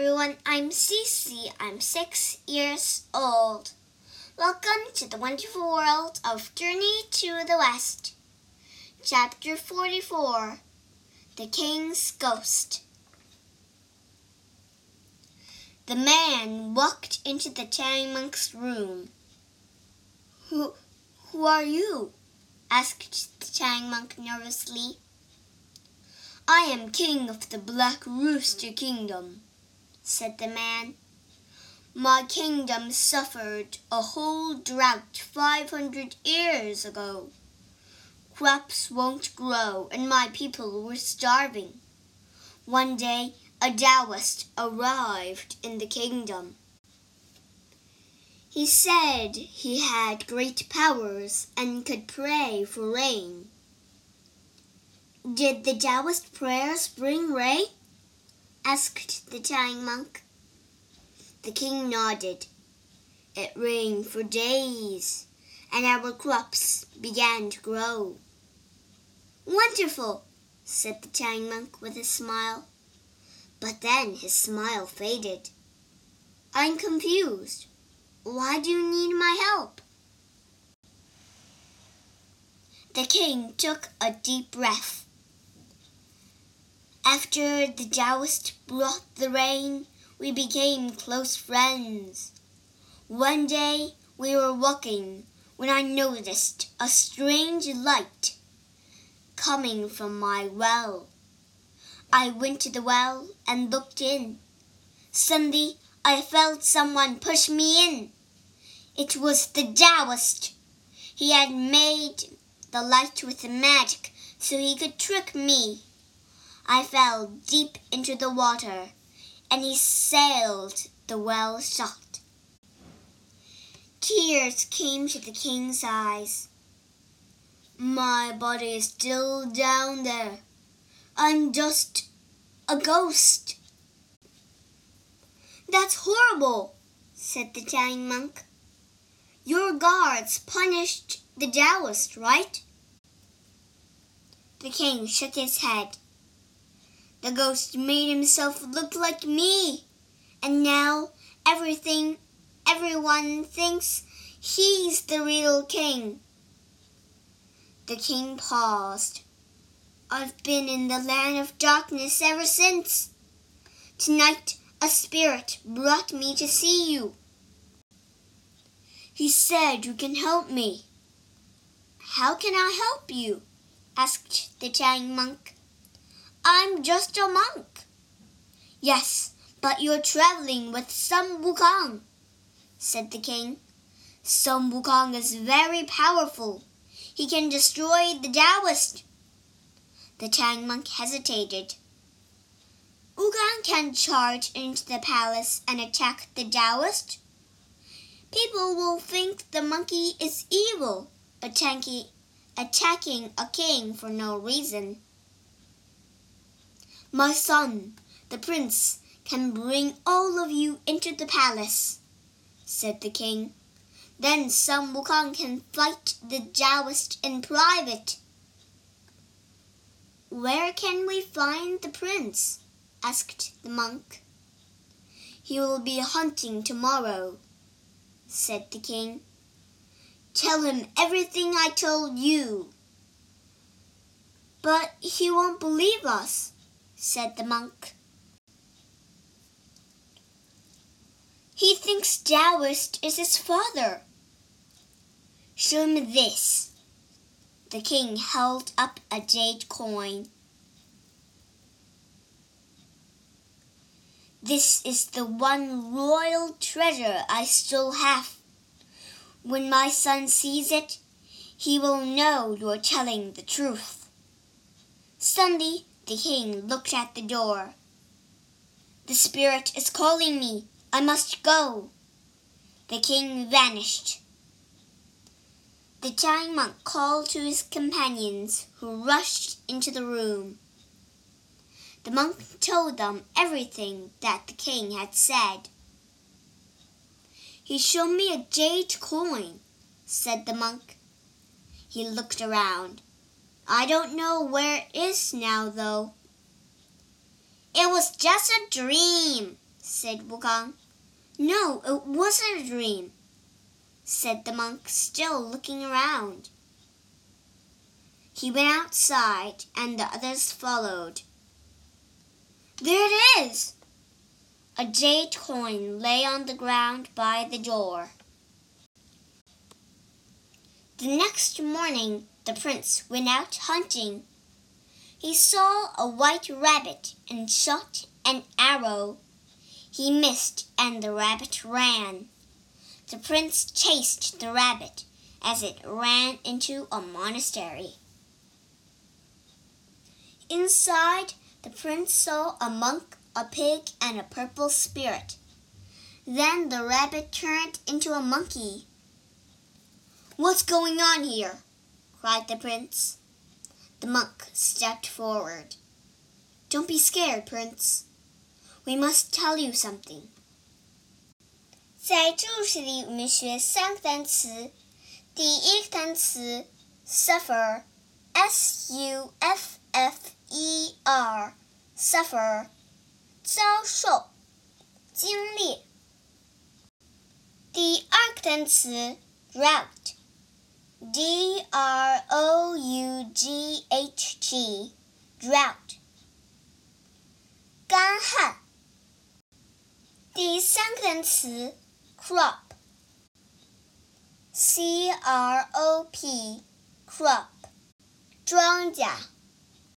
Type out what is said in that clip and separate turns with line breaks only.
everyone, I'm Cece. I'm six years old. Welcome to the wonderful world of Journey to the West. Chapter 44 The King's Ghost. The man walked into the Tang monk's room. Who, who are you? asked the Tang monk nervously. I am king of the Black Rooster Kingdom, said the man. My kingdom suffered a whole drought five hundred years ago. Crops won't grow, and my people were starving. One day, a Taoist arrived in the kingdom. He said he had great powers and could pray for rain. Did the Taoist prayers bring rain? Asked the Tang monk. The king nodded. It rained for days, and our crops began to grow. Wonderful, said the Tang monk with a smile. But then his smile faded. I'm confused. Why do you need my help? The king took a deep breath. After the Taoist brought the rain, we became close friends. One day we were walking when I noticed a strange light coming from my well. I went to the well and looked in. Suddenly I felt someone push me in. It was the Taoist. He had made the light with magic so he could trick me. I fell deep into the water, and he sailed the well shut. Tears came to the king's eyes. My body is still down there. I'm just a ghost. That's horrible, said the Tang monk. Your guards punished the Taoist, right? The king shook his head. The ghost made himself look like me, and now everything, everyone thinks he's the real king. The king paused. I've been in the land of darkness ever since. Tonight a spirit brought me to see you. He said you can help me. How can I help you? asked the Tang monk. I'm just a monk. Yes, but you're traveling with Sun Wukong, said the king. Sun Wukong is very powerful. He can destroy the Taoist. The Tang monk hesitated. Wukong can charge into the palace and attack the Taoist. People will think the monkey is evil, attacking, attacking a king for no reason. My son, the prince, can bring all of you into the palace, said the king. Then Sun Wukong can fight the Taoist in private. Where can we find the prince? asked the monk. He will be hunting tomorrow, said the king. Tell him everything I told you. But he won't believe us, said the monk. He thinks Taoist is his father. Show him this. The king held up a jade coin. This is the one royal treasure I still have. When my son sees it, he will know you're telling the truth. Suddenly, the king looked at the door. The spirit is calling me. I must go. The king vanished. The Tang monk called to his companions, who rushed into the room. The monk told them everything that the king had said. He showed me a jade coin, said the monk. He looked around. I don't know where it is now, though. It was just a dream, said Wukong. No, it wasn't a dream, said the monk, still looking around. He went outside, and the others followed. There it is! A jade coin lay on the ground by the door. The next morning, the prince went out hunting. He saw a white rabbit and shot an arrow. He missed, and the rabbit ran. The prince chased the rabbit as it ran into a monastery. Inside, the prince saw a monk, a pig, and a purple spirit. Then the rabbit turned into a monkey. What's going on here? cried the prince. The monk stepped forward. Don't be scared, prince. We must tell you something.
在注释里，我们学三个单词。第一个单词 suffer，s u f f e r suffer 遭受经历。第二个单词 drought d r o u g h t drought 干旱。第三个单词 crop c r o p crop 庄稼。